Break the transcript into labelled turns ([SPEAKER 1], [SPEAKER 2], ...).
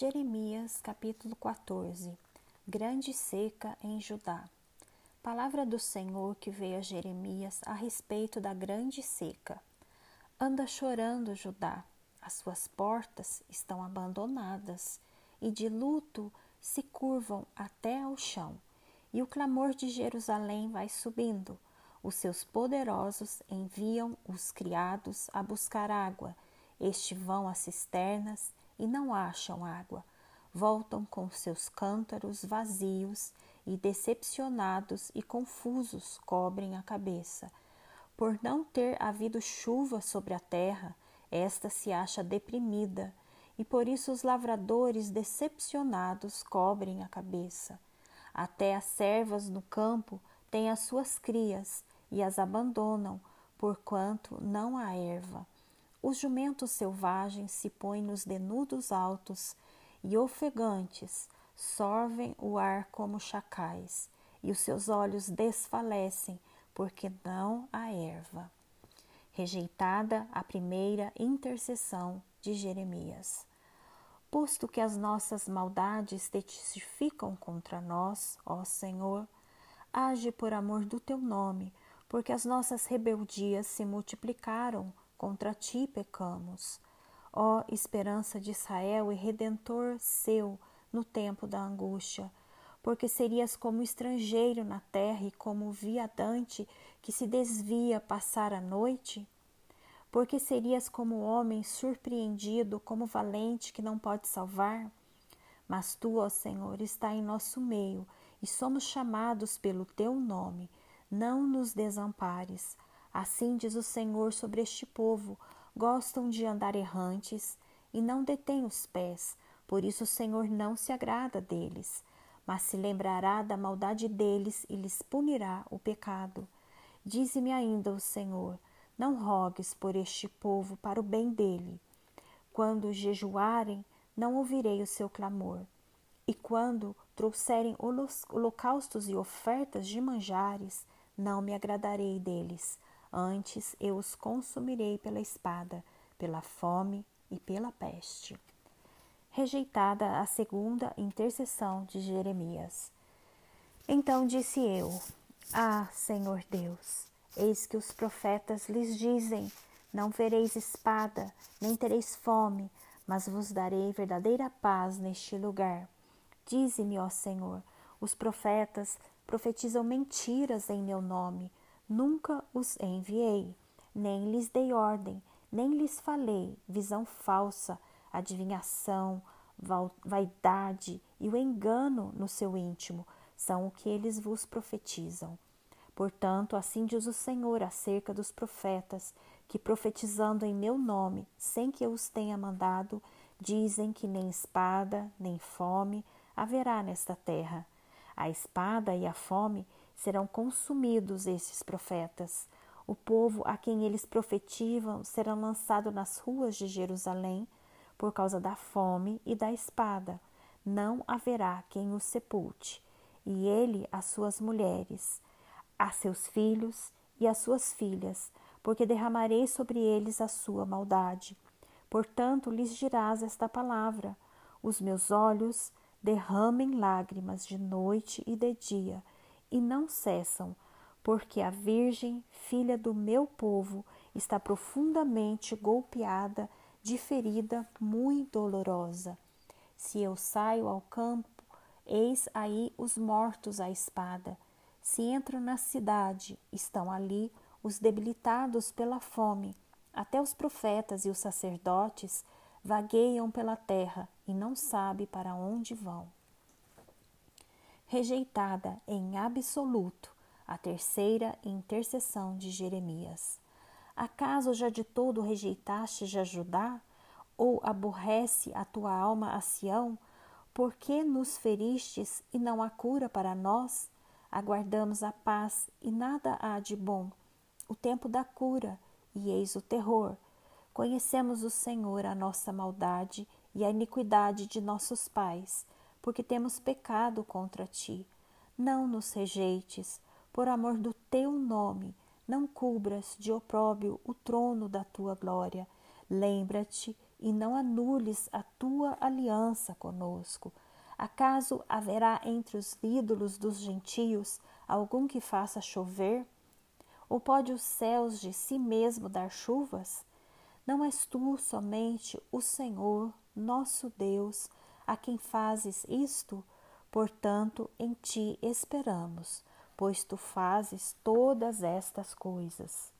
[SPEAKER 1] Jeremias capítulo 14 Grande seca em Judá. Palavra do Senhor que veio a Jeremias a respeito da grande seca. Anda chorando Judá, as suas portas estão abandonadas e de luto se curvam até ao chão. E o clamor de Jerusalém vai subindo. Os seus poderosos enviam os criados a buscar água. Este vão às cisternas e não acham água. Voltam com seus cântaros vazios e decepcionados e confusos cobrem a cabeça. Por não ter havido chuva sobre a terra, esta se acha deprimida, e por isso os lavradores decepcionados cobrem a cabeça. Até as servas no campo têm as suas crias e as abandonam, porquanto não há erva. Os jumentos selvagens se põem nos denudos altos e ofegantes sorvem o ar como chacais, e os seus olhos desfalecem, porque não há erva. Rejeitada a primeira intercessão de Jeremias. Posto que as nossas maldades testificam contra nós, ó Senhor, age por amor do teu nome, porque as nossas rebeldias se multiplicaram contra ti pecamos. Ó esperança de Israel e redentor seu no tempo da angústia, porque serias como estrangeiro na terra e como viadante que se desvia passar a noite? Porque serias como homem surpreendido, como valente que não pode salvar? Mas tu, ó Senhor, está em nosso meio e somos chamados pelo teu nome. Não nos desampares. Assim diz o Senhor sobre este povo: gostam de andar errantes e não detêm os pés, por isso o Senhor não se agrada deles, mas se lembrará da maldade deles e lhes punirá o pecado. Dize-me ainda o Senhor: não rogues por este povo para o bem dele. Quando jejuarem, não ouvirei o seu clamor. E quando trouxerem holocaustos e ofertas de manjares, não me agradarei deles Antes eu os consumirei pela espada, pela fome e pela peste. Rejeitada a segunda intercessão de Jeremias. Então disse eu: Ah, Senhor Deus, eis que os profetas lhes dizem: Não vereis espada, nem tereis fome, mas vos darei verdadeira paz neste lugar. Dize-me, ó Senhor, os profetas profetizam mentiras em meu nome Nunca os enviei, nem lhes dei ordem, nem lhes falei visão falsa, adivinhação, vaidade e o engano no seu íntimo são o que eles vos profetizam. Portanto, assim diz o Senhor acerca dos profetas, que profetizando em meu nome, sem que eu os tenha mandado, dizem que nem espada, nem fome haverá nesta terra. A espada e a fome serão consumidos esses profetas. O povo a quem eles profetizam será lançado nas ruas de Jerusalém por causa da fome e da espada. Não haverá quem os sepulte. E ele, as suas mulheres, a seus filhos e as suas filhas, porque derramarei sobre eles a sua maldade. Portanto, lhes dirás esta palavra: Os meus olhos derramem lágrimas de noite e de dia e não cessam, porque a Virgem, filha do meu povo, está profundamente golpeada de ferida muito dolorosa. Se eu saio ao campo, eis aí os mortos à espada. Se entro na cidade, estão ali os debilitados pela fome. Até os profetas e os sacerdotes vagueiam pela terra e não sabe para onde vão rejeitada em absoluto a terceira intercessão de Jeremias. Acaso já de todo rejeitaste a Judá? Ou aborrece a tua alma a Sião? Por que nos feristes e não há cura para nós? Aguardamos a paz e nada há de bom. O tempo da cura e eis o terror. Conhecemos o Senhor a nossa maldade e a iniquidade de nossos pais porque temos pecado contra ti. Não nos rejeites, por amor do teu nome, não cubras de opróbio o trono da tua glória. Lembra-te e não anules a tua aliança conosco. Acaso haverá entre os ídolos dos gentios algum que faça chover? Ou pode os céus de si mesmo dar chuvas? Não és tu somente o Senhor, nosso Deus, a quem fazes isto? Portanto, em ti esperamos, pois tu fazes todas estas coisas.